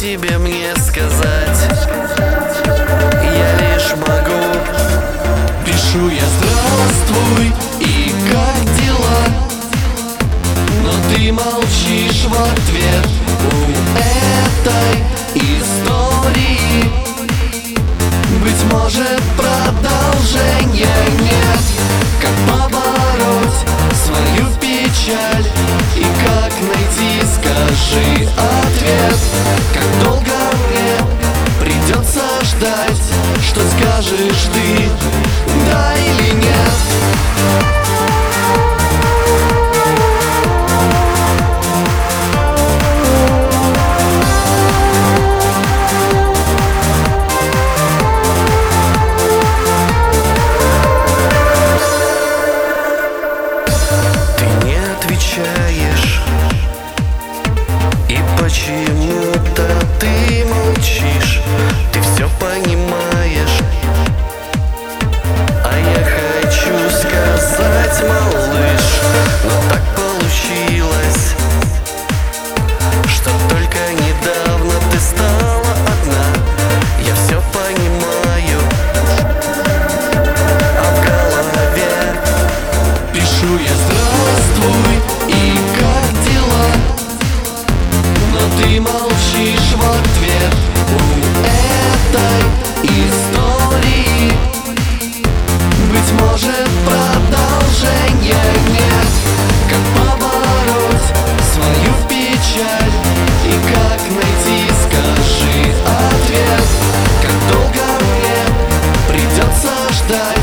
тебе мне сказать? Я лишь могу Пишу я здравствуй и как дела? Но ты молчишь в ответ у этой истории Быть может продолжения нет Как побороть свою печаль ждать Что скажешь ты, ты молчишь в ответ У этой истории. Быть может продолжения нет. Как побороть свою печаль И как найти, скажи, ответ. Как долго мне придется ждать